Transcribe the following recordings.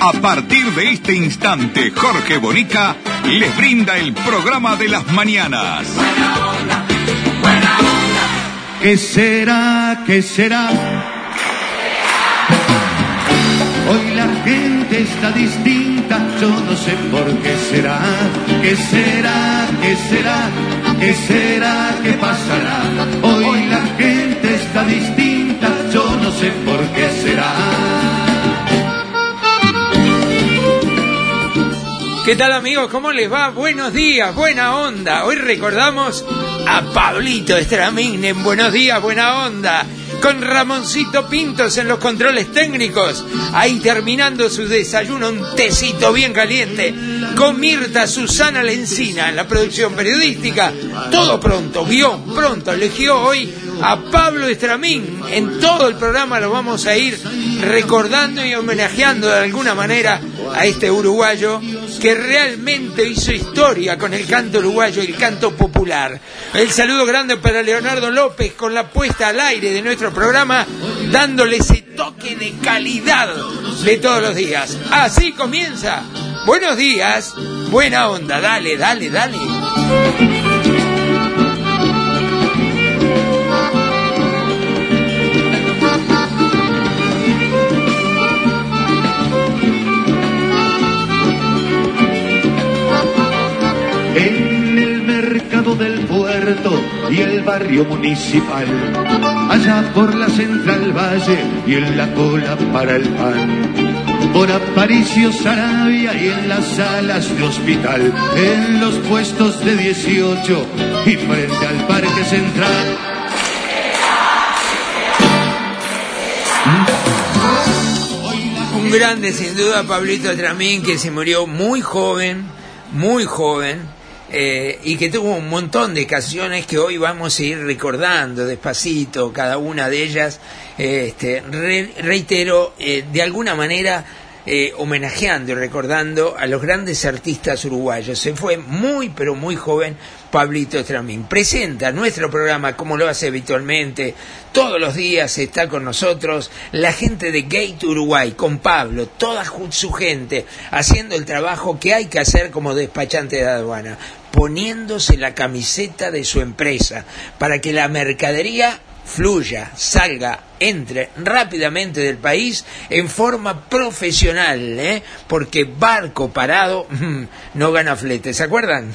A partir de este instante, Jorge Bonica les brinda el programa de las mañanas. Buena onda, buena onda. ¿Qué será? ¿Qué será? Hoy la gente está distinta, yo no sé por qué será. ¿Qué será? ¿Qué será? ¿Qué será? ¿Qué pasará? Hoy la gente está distinta, yo no sé por qué será. ¿Qué tal amigos? ¿Cómo les va? Buenos días, buena onda. Hoy recordamos a Pablito Estramín en Buenos días, buena onda. Con Ramoncito Pintos en los controles técnicos. Ahí terminando su desayuno, un tecito bien caliente. Con Mirta Susana Lencina en la producción periodística. Todo pronto, guion pronto. Eligió hoy a Pablo Estramín. En todo el programa lo vamos a ir recordando y homenajeando de alguna manera a este uruguayo que realmente hizo historia con el canto uruguayo el canto popular. El saludo grande para Leonardo López con la puesta al aire de nuestro programa, dándole ese toque de calidad de todos los días. Así comienza. Buenos días, buena onda, dale, dale, dale. Y el barrio municipal, allá por la central valle y en la cola para el pan, por Aparicio Sarabia y en las salas de hospital, en los puestos de 18 y frente al parque central. Un grande sin duda, Pablito Tramín, que se murió muy joven, muy joven, eh, y que tuvo un montón de canciones que hoy vamos a ir recordando despacito, cada una de ellas, eh, este, re- reitero, eh, de alguna manera eh, homenajeando y recordando a los grandes artistas uruguayos. Se fue muy, pero muy joven Pablito Tramín. Presenta nuestro programa como lo hace habitualmente. Todos los días está con nosotros la gente de Gate Uruguay, con Pablo, toda su gente, haciendo el trabajo que hay que hacer como despachante de aduana, poniéndose la camiseta de su empresa para que la mercadería fluya, salga, entre rápidamente del país en forma profesional, ¿eh? porque barco parado mm, no gana flete, ¿se acuerdan?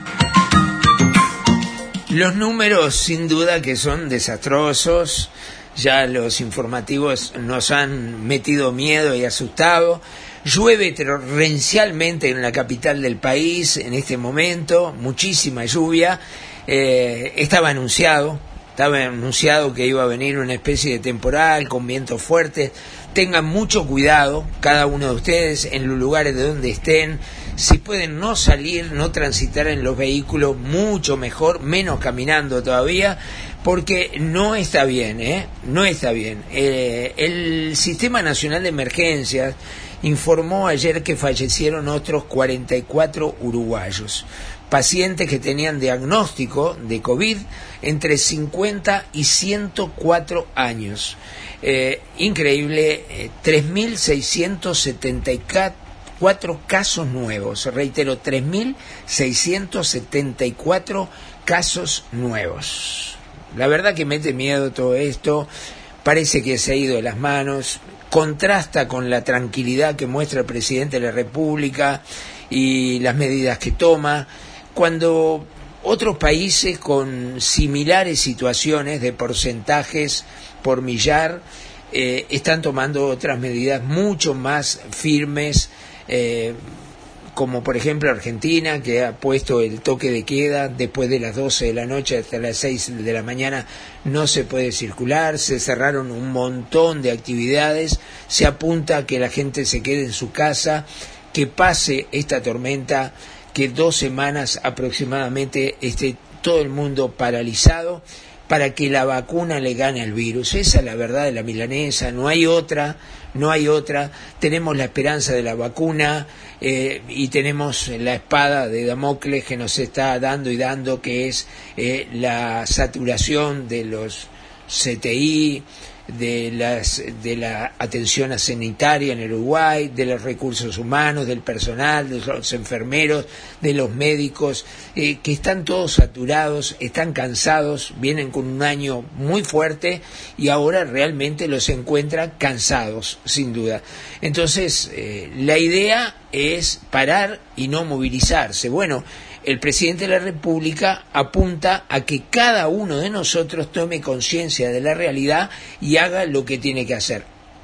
Los números sin duda que son desastrosos, ya los informativos nos han metido miedo y asustado. Llueve torrencialmente en la capital del país en este momento, muchísima lluvia. Eh, estaba anunciado, estaba anunciado que iba a venir una especie de temporal con vientos fuertes. Tengan mucho cuidado, cada uno de ustedes, en los lugares de donde estén. Si pueden no salir, no transitar en los vehículos, mucho mejor, menos caminando todavía, porque no está bien, ¿eh? No está bien. Eh, el Sistema Nacional de Emergencias informó ayer que fallecieron otros 44 uruguayos, pacientes que tenían diagnóstico de COVID entre 50 y 104 años. Eh, increíble, eh, 3.674 casos nuevos, reitero, 3.674 casos nuevos. La verdad que mete miedo todo esto, parece que se ha ido de las manos, contrasta con la tranquilidad que muestra el presidente de la República y las medidas que toma. Cuando otros países con similares situaciones de porcentajes por millar eh, están tomando otras medidas mucho más firmes, eh, como por ejemplo Argentina, que ha puesto el toque de queda después de las 12 de la noche hasta las 6 de la mañana, no se puede circular, se cerraron un montón de actividades, se apunta a que la gente se quede en su casa, que pase esta tormenta, que dos semanas aproximadamente esté todo el mundo paralizado para que la vacuna le gane al virus. Esa es la verdad de la milanesa, no hay otra, no hay otra. Tenemos la esperanza de la vacuna eh, y tenemos la espada de Damocles que nos está dando y dando, que es eh, la saturación de los CTI, de, las, de la atención sanitaria en el Uruguay, de los recursos humanos, del personal, de los enfermeros, de los médicos, eh, que están todos saturados, están cansados, vienen con un año muy fuerte y ahora realmente los encuentran cansados, sin duda. Entonces, eh, la idea es parar y no movilizarse. Bueno, el presidente de la República apunta a que cada uno de nosotros tome conciencia de la realidad y haga lo que tiene que hacer.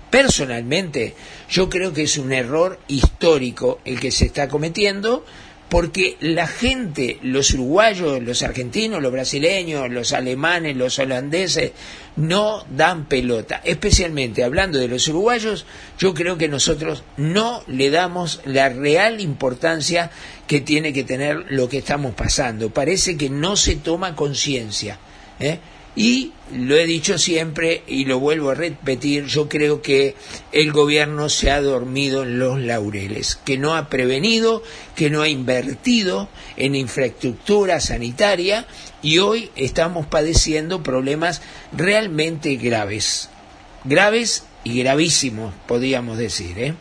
Personalmente, yo creo que es un error histórico el que se está cometiendo porque la gente, los uruguayos, los argentinos, los brasileños, los alemanes, los holandeses, no dan pelota. Especialmente hablando de los uruguayos, yo creo que nosotros no le damos la real importancia que tiene que tener lo que estamos pasando. Parece que no se toma conciencia. ¿eh? Y lo he dicho siempre y lo vuelvo a repetir, yo creo que el gobierno se ha dormido en los laureles, que no ha prevenido, que no ha invertido en infraestructura sanitaria y hoy estamos padeciendo problemas realmente graves, graves y gravísimos, podríamos decir. ¿eh?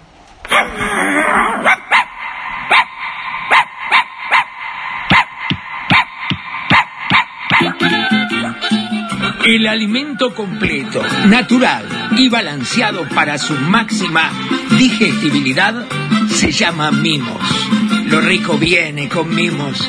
El alimento completo, natural y balanceado para su máxima digestibilidad se llama mimos. Lo rico viene con mimos.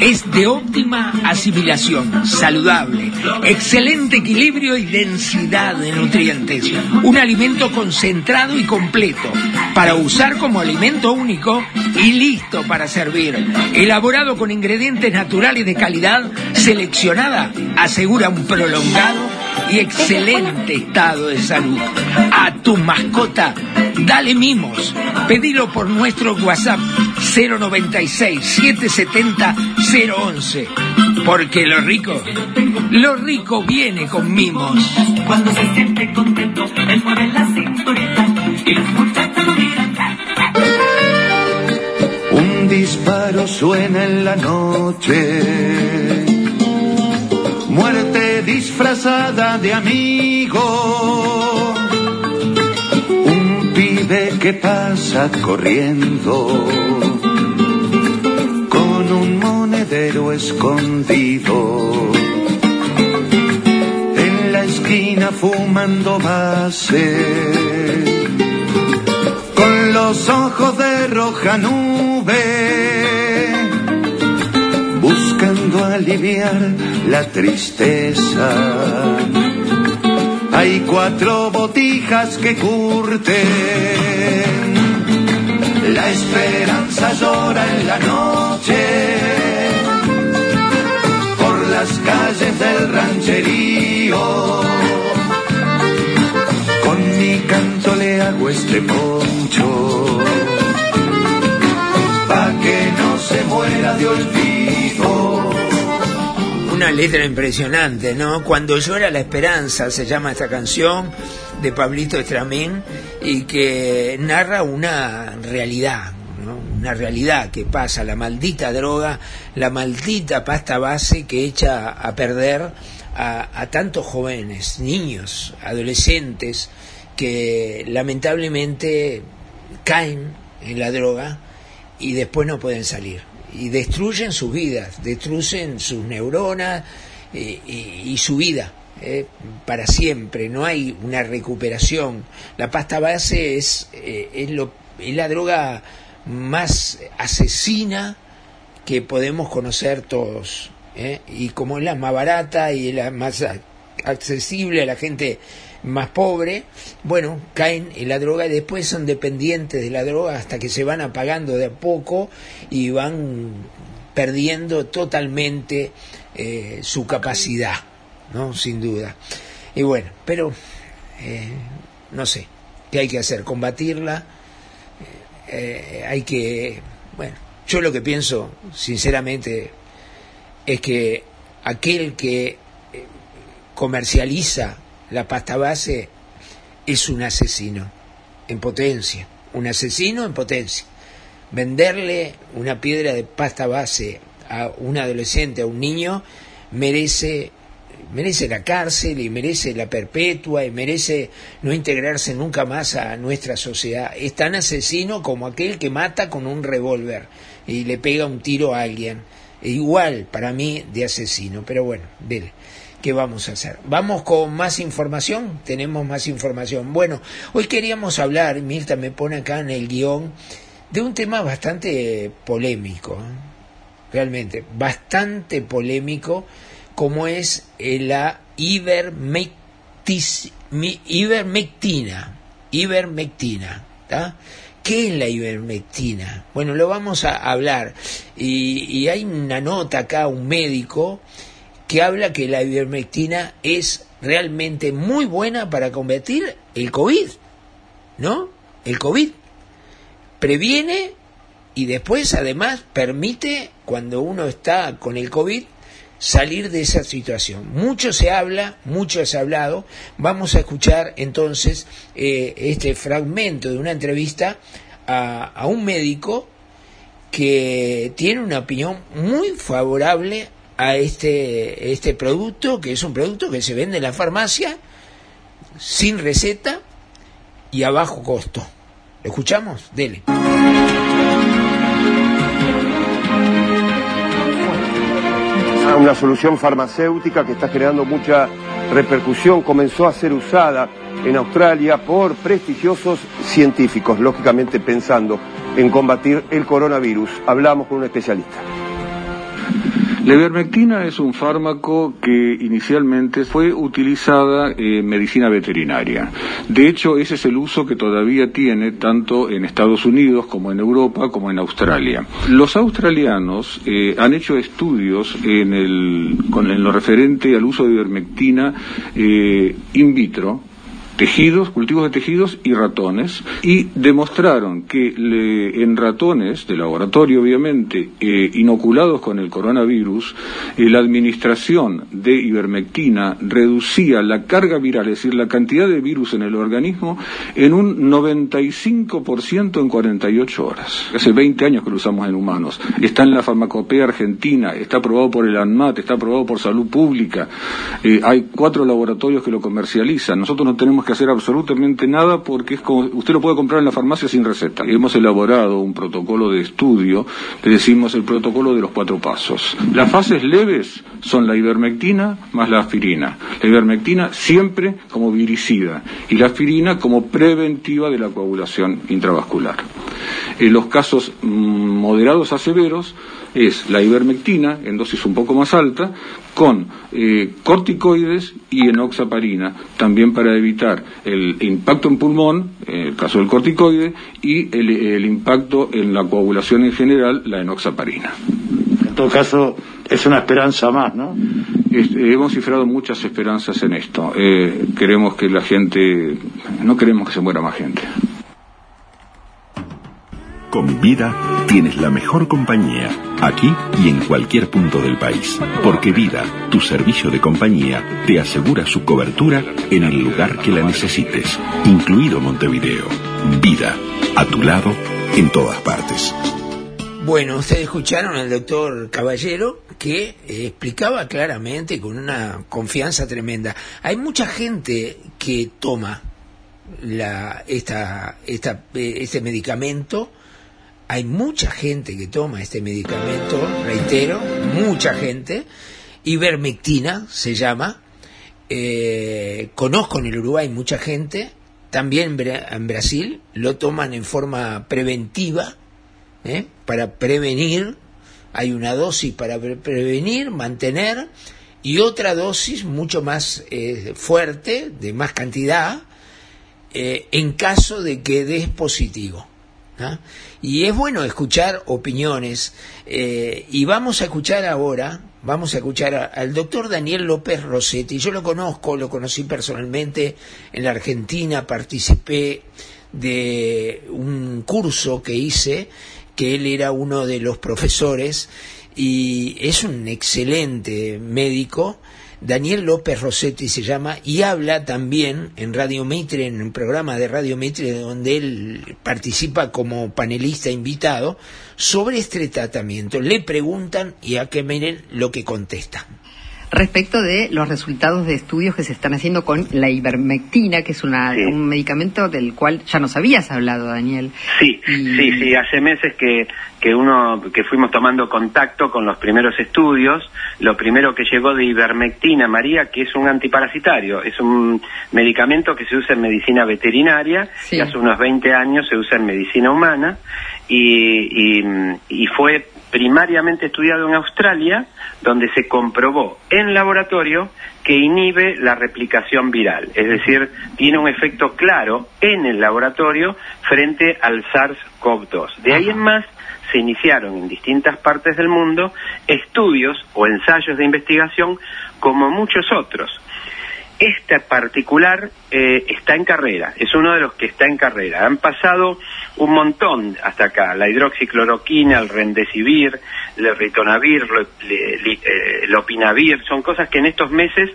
Es de óptima asimilación, saludable, excelente equilibrio y densidad de nutrientes. Un alimento concentrado y completo para usar como alimento único y listo para servir. Elaborado con ingredientes naturales de calidad, seleccionada, asegura un prolongado y excelente estado de salud. A tu mascota, dale mimos. Pedilo por nuestro WhatsApp 096 770 011. Porque lo rico, lo rico viene con mimos. Cuando se siente contento, él mueve la cinturita y los muchachos lo miran. Un disparo suena en la noche. Muerte disfrazada de amigo. Un pibe que pasa corriendo. Con un monedero escondido. En la esquina fumando base con los ojos de roja nube, aliviar la tristeza. Hay cuatro botijas que curten, la esperanza llora en la noche, por las calles del rancherío con mi canto le hago este poncho pa que no se muera de olvido. Una letra impresionante, ¿no? Cuando llora la esperanza se llama esta canción de Pablito Estramín y que narra una realidad, ¿no? una realidad que pasa, la maldita droga, la maldita pasta base que echa a perder a, tantos jóvenes, niños, adolescentes, que lamentablemente caen en la droga y después no pueden salir. Y destruyen sus vidas, destruyen sus neuronas eh, y, su vida eh, para siempre. No hay una recuperación. La pasta base es, eh, es, lo, es la droga más asesina que podemos conocer todos ¿eh? y como es la más barata y la más accesible a la gente más pobre, bueno, caen en la droga y después son dependientes de la droga hasta que se van apagando de a poco y van perdiendo totalmente eh, su capacidad, ¿no? Sin duda. Y bueno, pero eh, no sé, ¿qué hay que hacer? ¿Combatirla? Eh, hay que, bueno, yo lo que pienso, sinceramente, es que aquel que comercializa la pasta base es un asesino en potencia, un asesino en potencia. Venderle una piedra de pasta base a un adolescente, a un niño, merece merece la cárcel y merece la perpetua y merece no integrarse nunca más a nuestra sociedad. Es tan asesino como aquel que mata con un revólver y le pega un tiro a alguien. Igual para mí de asesino, pero bueno, dele. ¿Qué vamos a hacer? Vamos con más información. Tenemos más información. Bueno, hoy queríamos hablar, Mirta me pone acá en el guion, de un tema bastante polémico. ¿eh? Realmente, bastante polémico, como es eh, la ivermectis- ivermectina. Ivermectina. ¿Qué es la ivermectina? Bueno, lo vamos a hablar. Y, y hay una nota acá, un médico, que habla que la ivermectina es realmente muy buena para combatir el COVID, ¿no? El COVID previene y después además permite, cuando uno está con el COVID, salir de esa situación. Mucho se habla, mucho se ha hablado. Vamos a escuchar entonces eh, este fragmento de una entrevista a, a un médico que tiene una opinión muy favorable a este, este producto, que es un producto que se vende en la farmacia sin receta y a bajo costo. ¿Lo escuchamos? Dele. una solución farmacéutica que está generando mucha repercusión. Comenzó a ser usada en Australia por prestigiosos científicos, lógicamente pensando en combatir el coronavirus. Hablamos con un especialista. La ivermectina es un fármaco que inicialmente fue utilizada en medicina veterinaria. De hecho, ese es el uso que todavía tiene tanto en Estados Unidos como en Europa como en Australia. Los australianos eh, han hecho estudios en, el, con, lo referente al uso de ivermectina eh, in vitro tejidos, cultivos de tejidos y ratones, y demostraron que le- en ratones de laboratorio, obviamente, eh, inoculados con el coronavirus, eh, la administración de ivermectina reducía la carga viral, es decir, la cantidad de virus en el organismo, en un 95% en 48 horas. Hace 20 años que lo usamos en humanos. Está en la farmacopea argentina, está aprobado por el ANMAT, está aprobado por Salud Pública. Eh, hay cuatro laboratorios que lo comercializan. Nosotros no tenemos que hacer absolutamente nada porque es como, usted lo puede comprar en la farmacia sin receta. Hemos elaborado un protocolo de estudio que decimos el protocolo de los cuatro pasos. Las fases leves son la ivermectina más la aspirina. La ivermectina siempre como viricida y la aspirina como preventiva de la coagulación intravascular. En los casos mm, moderados a severos es la ivermectina en dosis un poco más alta con eh, corticoides y enoxaparina, también para evitar el impacto en pulmón, en el caso del corticoide, y el, el impacto en la coagulación en general, la enoxaparina. En todo caso, es una esperanza más, ¿no? Este, hemos cifrado muchas esperanzas en esto. Eh, queremos que la gente, no queremos que se muera más gente. Con Vida tienes la mejor compañía, aquí y en cualquier punto del país. Porque Vida, tu servicio de compañía, te asegura su cobertura en el lugar que la necesites, incluido Montevideo. Vida, a tu lado, en todas partes. Bueno, ustedes escucharon al doctor Caballero que eh, explicaba claramente con una confianza tremenda. Hay mucha gente que toma la, esta, esta, eh, este medicamento. Hay mucha gente que toma este medicamento, reitero, mucha gente. Ivermectina se llama. Eh, conozco en el Uruguay mucha gente. También en Bra- en Brasil lo toman en forma preventiva ¿eh? para prevenir Hay una dosis para pre- prevenir, mantener, y otra dosis mucho más eh, fuerte, de más cantidad, en caso de que des positivo. Y es bueno escuchar opiniones, eh, y vamos a escuchar ahora, vamos a escuchar al doctor Daniel López Rossetti. Yo lo conozco, lo conocí personalmente en la Argentina, participé de un curso que hice, que él era uno de los profesores, y es un excelente médico. Daniel López Rossetti se llama y habla también en Radio Mitre, en un programa de Radio Mitre donde él participa como panelista invitado sobre este tratamiento. Le preguntan y a que miren lo que contesta. Respecto de los resultados de estudios que se están haciendo con la ivermectina, que es una, Sí. un medicamento del cual ya nos habías hablado, Daniel. Sí, Y- sí, sí, hace meses que, que uno, que fuimos tomando contacto con los primeros estudios, lo primero que llegó de ivermectina, María, que es un antiparasitario, es un medicamento que se usa en medicina veterinaria, Sí. y hace unos 20 años se usa en medicina humana, y, y, y fue primariamente estudiado en Australia, donde se comprobó en laboratorio que inhibe la replicación viral, es decir, tiene un efecto claro en el laboratorio frente al SARS-CoV-2. De ahí en más se iniciaron en distintas partes del mundo estudios o ensayos de investigación como muchos otros. Este particular eh, está en carrera, es uno de los que está en carrera. Han pasado un montón hasta acá, la hidroxicloroquina, el rendesivir, el ritonavir, eh, el opinavir, son cosas que en estos meses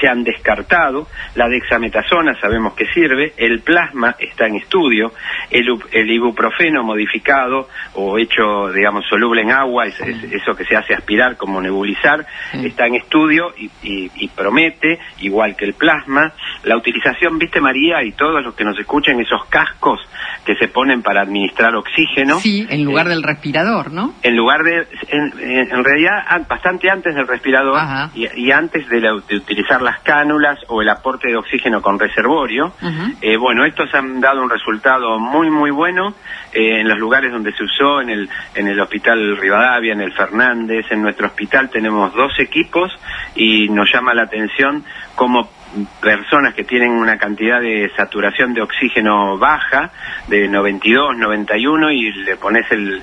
se han descartado. La dexametasona sabemos que sirve, el plasma está en estudio, el, ibuprofeno modificado o hecho, digamos, soluble en agua, es- es- eso que se hace aspirar como nebulizar, está en estudio y, y- y promete, igual que el plasma, la utilización, viste María, y todos los que nos escuchan, esos cascos que se ponen para administrar oxígeno. Sí, en lugar Eh, del respirador, ¿no? en lugar de, en, realidad, an- bastante antes del respirador y, y antes de, la- de utilizar las cánulas o el aporte de oxígeno con reservorio, eh, bueno, estos han dado un resultado muy, muy bueno eh, en los lugares donde se usó, en el, en el Hospital Rivadavia, en el Fernández, en nuestro hospital tenemos dos equipos y nos llama la atención cómo personas que tienen una cantidad de saturación de oxígeno baja, de 92, 91, y le pones el,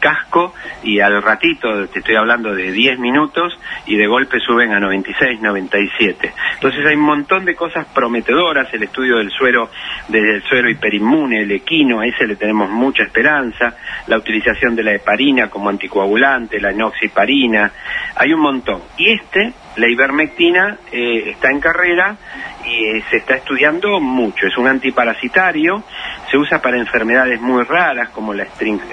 casco y al ratito, te estoy hablando de 10 minutos, y de golpe suben a 96, 97. Entonces hay un montón de cosas prometedoras, el estudio del suero, del suero hiperinmune, el equino, a ese le tenemos mucha esperanza, la utilización de la heparina como anticoagulante, la enoxiparina, hay un montón. Y este, la ivermectina, eh, está en carrera y eh, se está estudiando mucho. Es un antiparasitario, se usa para enfermedades muy raras como la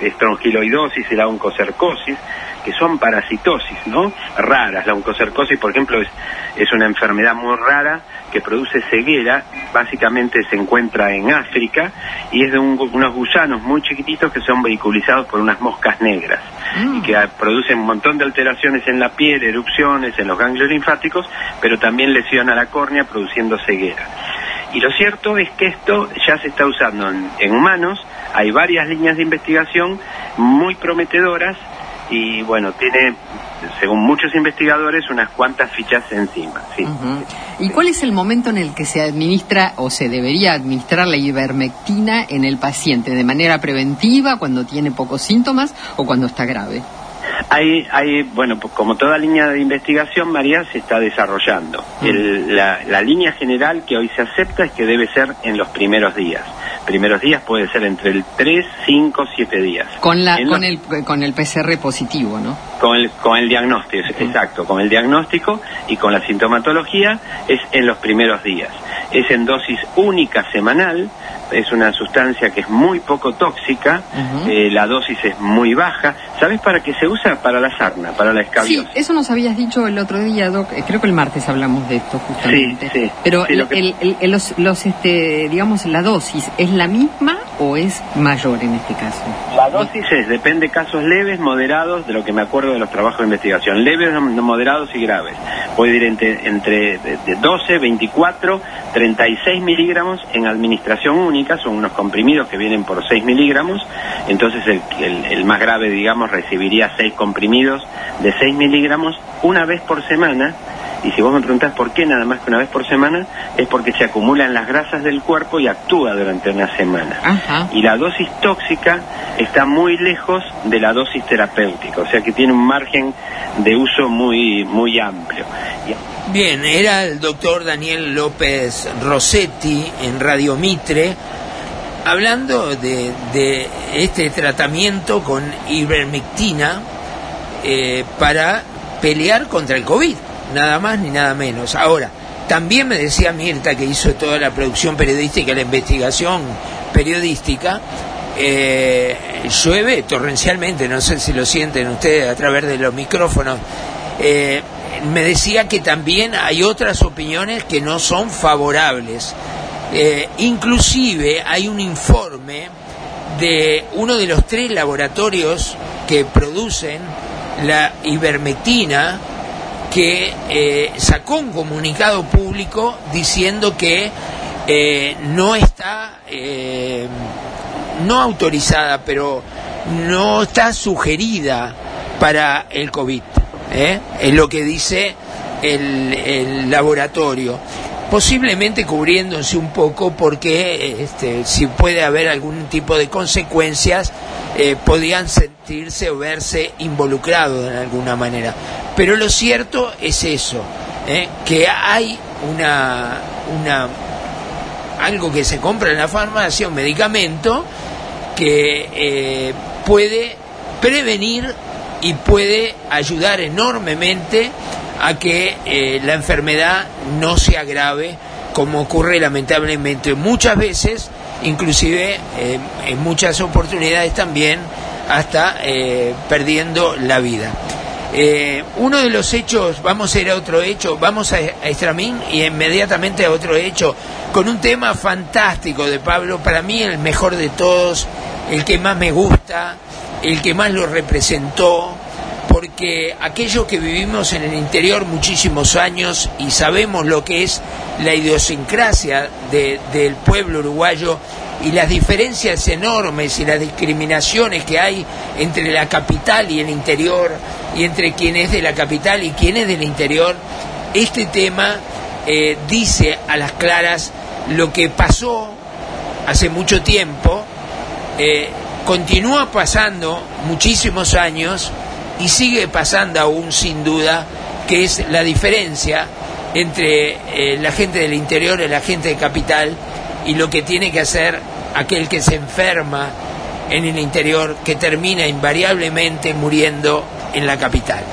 estrongiloidosis y la oncocercosis, que son parasitosis, ¿no? Raras. La oncocercosis, por ejemplo, es, es una enfermedad muy rara que produce ceguera, básicamente se encuentra en África y es de un unos gusanos muy chiquititos que son vehiculizados por unas moscas negras y que ah, producen un montón de alteraciones en la piel, erupciones, en los ganglios linfáticos, pero también lesiona la córnea produciendo ceguera. Y lo cierto es que esto ya se está usando en, en humanos, hay varias líneas de investigación muy prometedoras y bueno, tiene, según muchos investigadores, unas cuantas fichas encima. Sí. ¿Y cuál es el momento en el que se administra o se debería administrar la ivermectina en el paciente? ¿De manera preventiva, cuando tiene pocos síntomas o cuando está grave? Hay, hay, bueno, pues como toda línea de investigación, María, se está desarrollando. El- la, la línea general que hoy se acepta es que debe ser en los primeros días. Primeros días puede ser entre el 3, 5, 7 días. Con, la, En con, los- el, con el PCR positivo, ¿no? con el, con el diagnóstico, exacto, con el diagnóstico y con la sintomatología es en los primeros días. Es en dosis única semanal, es una sustancia que es muy poco tóxica, eh, la dosis es muy baja. ¿Sabes para qué se usa? Para la sarna, para la Sí, escabiosis. eso nos habías dicho el otro día, Doc. Eh, Creo que el martes hablamos de esto justamente. Sí, sí. Pero Sí, que- el- el- el- los, los, este, digamos, la dosis es la misma o es mayor en este caso? La dosis es, depende de casos leves, moderados, de lo que me acuerdo de los trabajos de investigación. Leves, moderados y graves. Puede ir entre, entre de- de 12, 24, 36 miligramos en administración única, son unos comprimidos que vienen por 6 miligramos. Entonces el- el más grave, digamos, recibiría 6 comprimidos de 6 miligramos una vez por semana. Y si vos me preguntás por qué nada más que una vez por semana, es porque se acumulan las grasas del cuerpo y actúa durante una semana Ajá. y la dosis tóxica está muy lejos de la dosis terapéutica, o sea que tiene un margen de uso muy muy amplio. Bien, era el doctor Daniel López Rossetti en Radio Mitre hablando de, de este tratamiento con ivermectina eh, para pelear contra el COVID, nada más ni nada menos. Ahora, también me decía Mirta, que hizo toda la producción periodística, la investigación periodística, eh, llueve torrencialmente, no sé si lo sienten ustedes a través de los micrófonos. Eh, me decía que también hay otras opiniones que no son favorables. Eh, inclusive hay un informe de uno de los tres laboratorios que producen la ivermectina que eh, sacó un comunicado público diciendo que eh, no está eh, no autorizada pero no está sugerida para el COVID es lo que dice el laboratorio posiblemente cubriéndose un poco porque este, si puede haber algún tipo de consecuencias eh, podían sentirse o verse involucrados de alguna manera pero lo cierto es eso ¿eh? que hay una algo que se compra en la farmacia un medicamento que eh, puede prevenir y puede ayudar enormemente a que eh, la enfermedad no se agrave como ocurre lamentablemente muchas veces, inclusive eh, en muchas oportunidades también hasta eh, perdiendo la vida. Eh, uno de los hechos, vamos a ir a otro hecho, vamos a, a Estramín y inmediatamente a otro hecho, con un tema fantástico de Pablo, para mí el mejor de todos, el que más me gusta, el que más lo representó, porque aquellos que vivimos en el interior muchísimos años y sabemos lo que es la idiosincrasia de- del pueblo uruguayo y las diferencias enormes y las discriminaciones que hay entre la capital y el interior y entre quien es de la capital y quien es del interior, este tema eh, dice a las claras lo que pasó hace mucho tiempo, eh, continúa pasando muchísimos años y sigue pasando aún sin duda, que es la diferencia entre eh, la gente del interior y la gente de capital y lo que tiene que hacer aquel que se enferma en el interior, que termina invariablemente muriendo en la capital.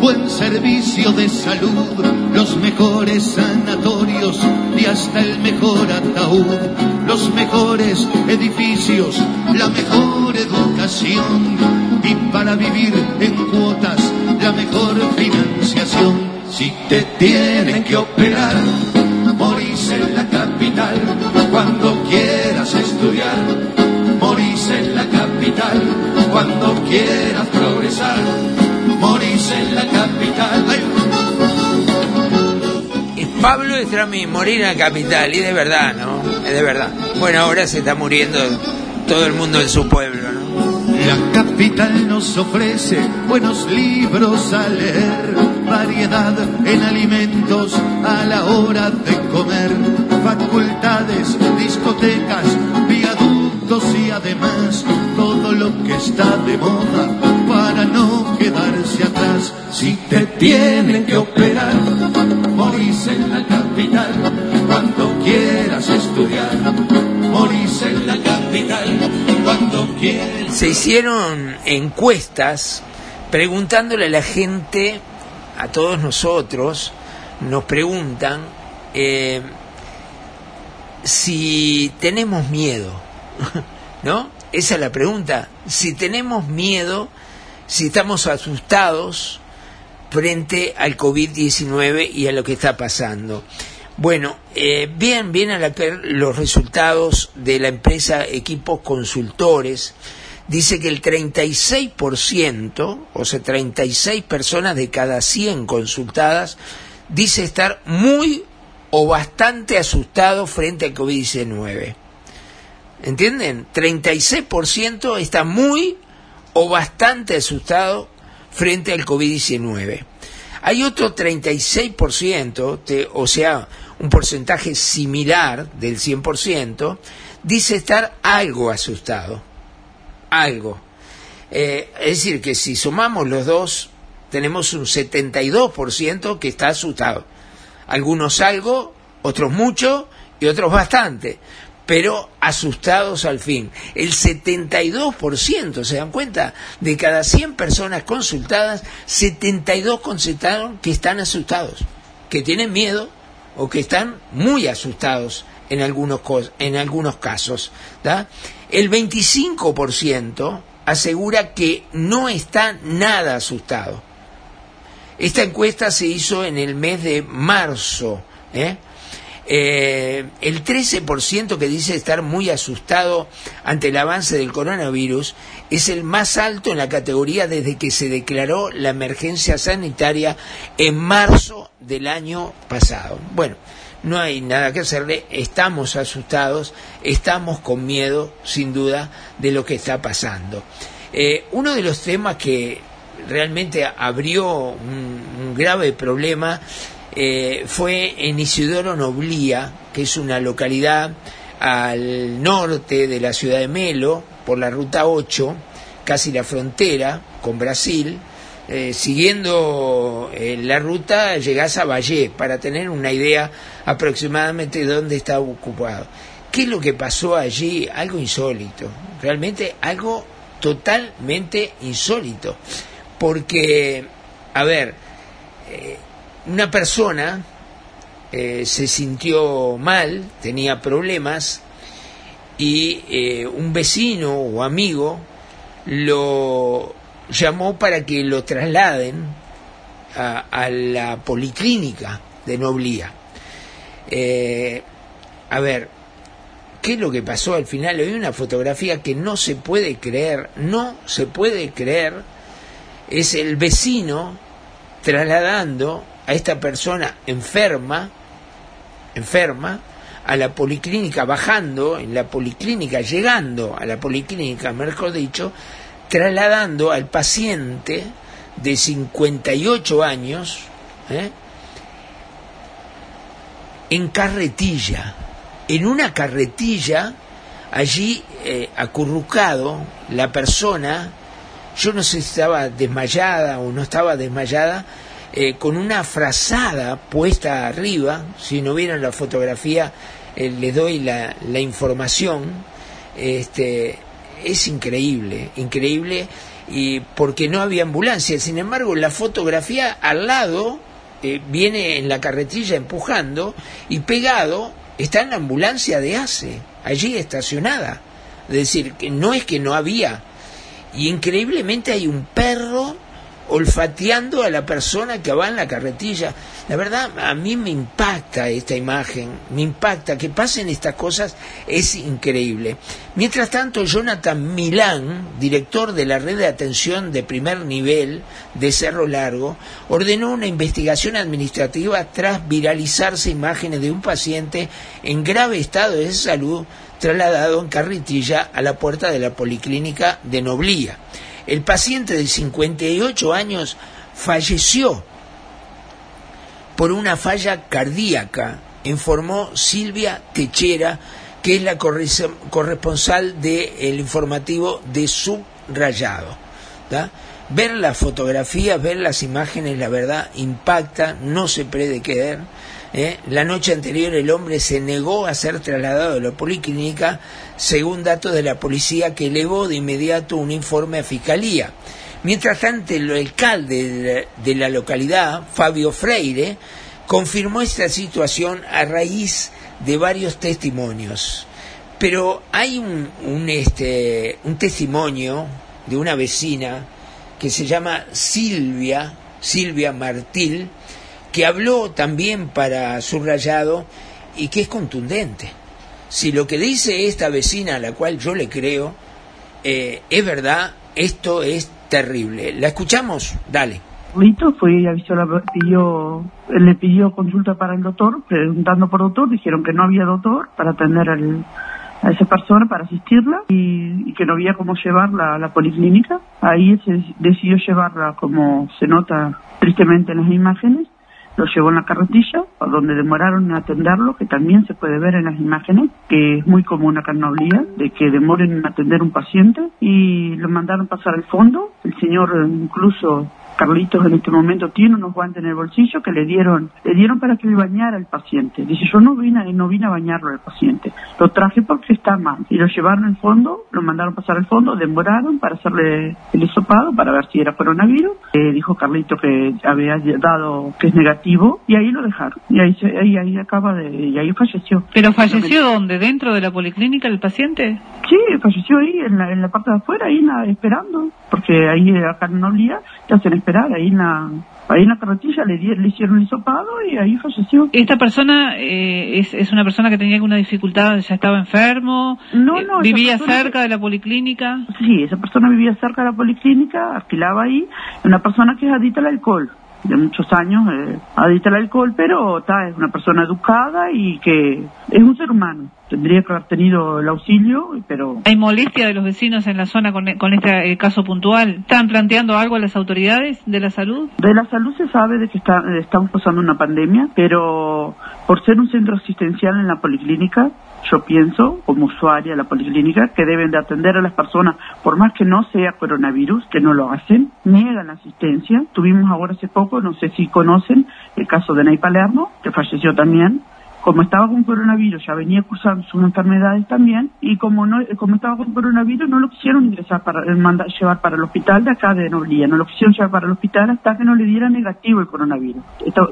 Buen servicio de salud, los mejores sanatorios y hasta el mejor ataúd, los mejores edificios, la mejor educación y para vivir en cuotas la mejor financiación. Si te tienen que operar, morís en la capital cuando quieras estudiar. Morís en la capital cuando quieras progresar. Pablo Estramín, morir en la capital, y de verdad, ¿no? Es de verdad. Bueno, ahora se está muriendo todo el mundo en su pueblo, ¿no? La capital nos ofrece buenos libros a leer, variedad en alimentos a la hora de comer, facultades, discotecas, viaductos y además todo lo que está de moda para no quedarse atrás. Si te tienen que operar, morís en la capital cuando quieras estudiar. Morís en la capital cuando quieras. Se hicieron encuestas preguntándole a la gente a todos nosotros nos preguntan eh, si tenemos miedo, ¿no? Esa es la pregunta. Si tenemos miedo, si estamos asustados frente al COVID-19 y a lo que está pasando. Bueno, eh, bien, bien a la, los resultados de la empresa Equipos Consultores. Dice que el 36%, o sea, 36 personas de cada 100 consultadas, dice estar muy o bastante asustado frente al COVID-19. ¿Entienden? 36% está muy o bastante asustado frente al COVID-19. Hay otro 36%, de, o sea, un porcentaje similar del 100%, dice estar algo asustado. Algo. Eh, es decir, que si sumamos los dos, tenemos un 72% que está asustado. Algunos algo, otros mucho y otros bastante pero asustados al fin. El 72%, ¿se dan cuenta? De cada 100 personas consultadas, 72 consultaron que están asustados, que tienen miedo o que están muy asustados en algunos, en algunos casos. El 25% asegura que no está nada asustado. Esta encuesta se hizo en el mes de marzo. ¿eh? Eh, el 13% que dice estar muy asustado ante el avance del coronavirus es el más alto en la categoría desde que se declaró la emergencia sanitaria en marzo del año pasado. Bueno, no hay nada que hacerle, estamos asustados, estamos con miedo, sin duda, de lo que está pasando. Eh, uno de los temas que realmente abrió un, un grave problema eh, fue en Isidoro Noblía, que es una localidad al norte de la ciudad de Melo, por la ruta 8, casi la frontera con Brasil. Eh, siguiendo eh, la ruta llegás a Valle para tener una idea aproximadamente de dónde está ocupado. ¿Qué es lo que pasó allí? Algo insólito, realmente algo totalmente insólito. Porque, a ver, una persona eh, se sintió mal, tenía problemas, y eh, un vecino o amigo lo llamó para que lo trasladen a, la policlínica de Noblía. Eh, a ver, ¿qué es lo que pasó al final? Hay una fotografía que no se puede creer, no se puede creer, es el vecino trasladando a esta persona enferma, enferma, a la policlínica, bajando en la policlínica, llegando a la policlínica, mejor dicho, trasladando al paciente de 58 años ¿eh? en carretilla, en una carretilla, allí eh, acurrucado, la persona, yo no sé si estaba desmayada o no estaba desmayada, eh, con una frazada puesta arriba, si no vieron la fotografía eh, les doy la, la información, este, es increíble, increíble, y porque no había ambulancia, sin embargo la fotografía al lado eh, viene en la carretilla empujando y pegado está en la ambulancia de ACE, allí estacionada, es decir, que no es que no había, y increíblemente hay un perro olfateando a la persona que va en la carretilla. La verdad, a mí me impacta esta imagen, me impacta que pasen estas cosas, es increíble. Mientras tanto, Jonathan Milán, director de la red de atención de primer nivel de Cerro Largo, ordenó una investigación administrativa tras viralizarse imágenes de un paciente en grave estado de salud trasladado en carretilla a la puerta de la policlínica de Noblía. El paciente de 58 años falleció por una falla cardíaca, informó Silvia Techera, que es la corresponsal del informativo de Subrayado. Ver las fotografías, ver las imágenes, la verdad, impacta, no se puede creer. ¿Eh? La noche anterior el hombre se negó a ser trasladado a la policlínica, según datos de la policía que elevó de inmediato un informe a fiscalía. Mientras tanto, el alcalde de la, localidad, Fabio Freire, confirmó esta situación a raíz de varios testimonios. Pero hay un, un, este, un testimonio de una vecina que se llama Silvia, Silvia Martil, que habló también para subrayado y que es contundente. Si lo que dice esta vecina a la cual yo le creo eh, es verdad, esto es terrible. ¿La escuchamos? Dale. Lito fue avisó, la, pidió, le pidió consulta para el doctor, preguntando por doctor, dijeron que no había doctor para atender a esa persona para asistirla y, y, que no había cómo llevarla a la policlínica. Ahí se decidió llevarla, como se nota tristemente en las imágenes, lo llevó en la carretilla, a donde demoraron en atenderlo, que también se puede ver en las imágenes, que es muy común acá en de que demoren en atender un paciente, y lo mandaron pasar al fondo. El señor incluso Carlitos en este momento tiene unos guantes en el bolsillo que le dieron, le dieron para que le bañara al paciente. Dice, yo no vine, no vine a bañarlo al paciente. Lo traje porque está mal. Y lo llevaron al fondo, lo mandaron pasar al fondo, demoraron para hacerle el hisopado para ver si era coronavirus. Eh, dijo Carlito que había dado que es negativo y ahí lo dejaron. Y ahí, se, ahí, ahí acaba de, y ahí falleció. ¿Pero falleció dónde? ¿Dentro de la policlínica el paciente? Sí, falleció ahí, en la, en la parte de afuera, ahí esperando. Porque ahí acá en Noblía te hacen esperar ahí en la ahí en la carretilla le, di, le hicieron el hisopado y ahí falleció. ¿Esta persona eh, es, es una persona que tenía alguna dificultad, ya estaba enfermo? No, no. Eh, ¿Vivía cerca de la policlínica? Sí, esa persona vivía cerca de la policlínica, alquilaba ahí, una persona que es adicta al alcohol de muchos años, eh, adicta al alcohol, pero ta, es una persona educada y que es un ser humano. Tendría que haber tenido el auxilio, pero... ¿Hay molestia de los vecinos en la zona con, con este eh, caso puntual? ¿Están planteando algo a las autoridades de la salud? De la salud se sabe de que está, estamos pasando una pandemia, pero por ser un centro asistencial en la policlínica, yo pienso, como usuaria de la policlínica, que deben de atender a las personas, por más que no sea coronavirus, que no lo hacen, niegan la asistencia. Tuvimos ahora hace poco, no sé si conocen, el caso de Ney Palermo, que falleció también, como estaba con coronavirus, ya venía cursando sus enfermedades también, y como no, como estaba con coronavirus, no lo quisieron ingresar para mandar, llevar para el hospital de acá de Noblía, no lo quisieron llevar para el hospital hasta que no le diera negativo el coronavirus.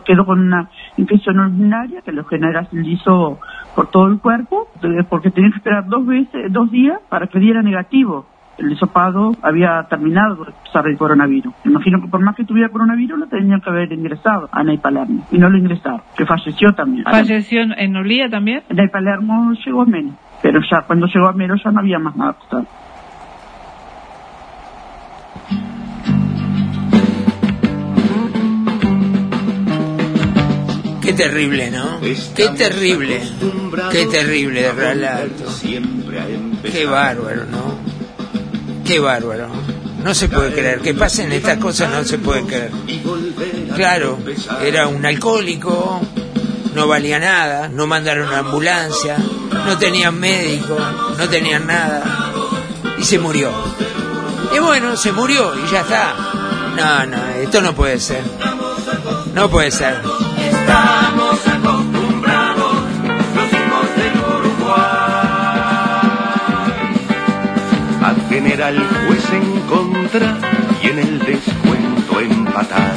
Quedó con una infección urinaria que lo generalizó por todo el cuerpo, porque tenía que esperar dos veces, dos días para que diera negativo el hisopado había terminado por expulsar el coronavirus. Me imagino que por más que tuviera coronavirus lo tenían que haber ingresado a Ney Palermo y no lo ingresaron, que falleció también. ¿Falleció en Nolía también? Ney Palermo llegó a menos, pero ya cuando llegó a menos ya no había más nada. Qué terrible, ¿no? Qué terrible. Qué terrible de relato. Qué bárbaro, ¿no? Qué bárbaro. No se puede creer. Que pasen estas cosas no se puede creer. Claro, era un alcohólico, no valía nada, no mandaron una ambulancia, no tenían médico, no tenían nada. Y se murió. Y bueno, se murió y ya está. No, no, esto no puede ser. No puede ser. Estamos a tener al juez en contra y en el descuento empatar.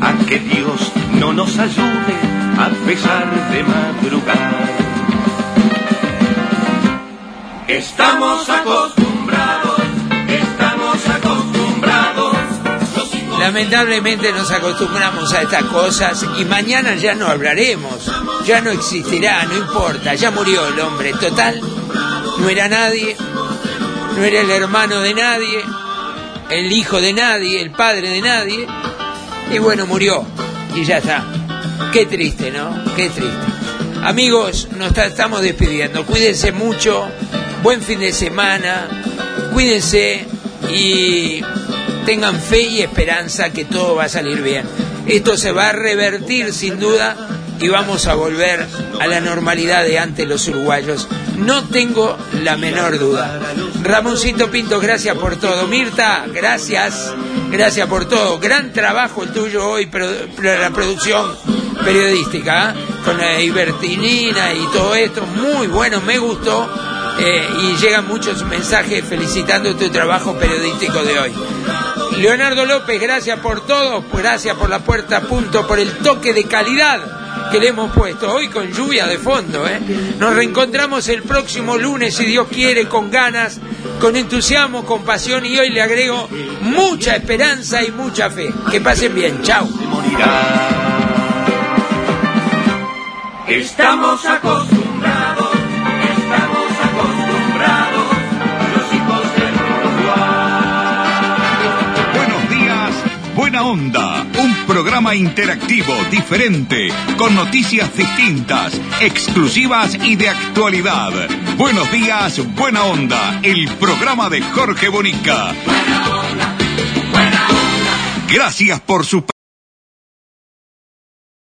A que Dios no nos ayude a pesar de madrugar. Estamos acostumbrados, estamos acostumbrados. Lamentablemente nos acostumbramos a estas cosas y mañana ya no hablaremos, ya no existirá, no importa, ya murió el hombre, total, no era nadie, no era el hermano de nadie, el hijo de nadie, el padre de nadie, y bueno, murió y ya está. Qué triste, ¿no? Qué triste. Amigos, nos ta- estamos despidiendo, cuídense mucho, buen fin de semana, cuídense y tengan fe y esperanza que todo va a salir bien. Esto se va a revertir sin duda y vamos a volver a la normalidad de antes los uruguayos. No tengo la menor duda. Ramoncito Pinto, gracias por todo. Mirta, gracias. Gracias por todo. Gran trabajo el tuyo hoy, la producción periodística, ¿eh? con la Ibertinina y todo esto. Muy bueno, me gustó. Eh, y llegan muchos mensajes felicitando tu trabajo periodístico de hoy. Leonardo López, gracias por todo, gracias por la puerta a punto, por el toque de calidad que le hemos puesto hoy con lluvia de fondo. ¿eh? Nos reencontramos el próximo lunes, si Dios quiere, con ganas, con entusiasmo, con pasión y hoy le agrego mucha esperanza y mucha fe. Que pasen bien, chao. Buena onda. Un programa interactivo, diferente, con noticias distintas, exclusivas y de actualidad. Buenos días, buena onda. El programa de Jorge Bonica. Gracias por su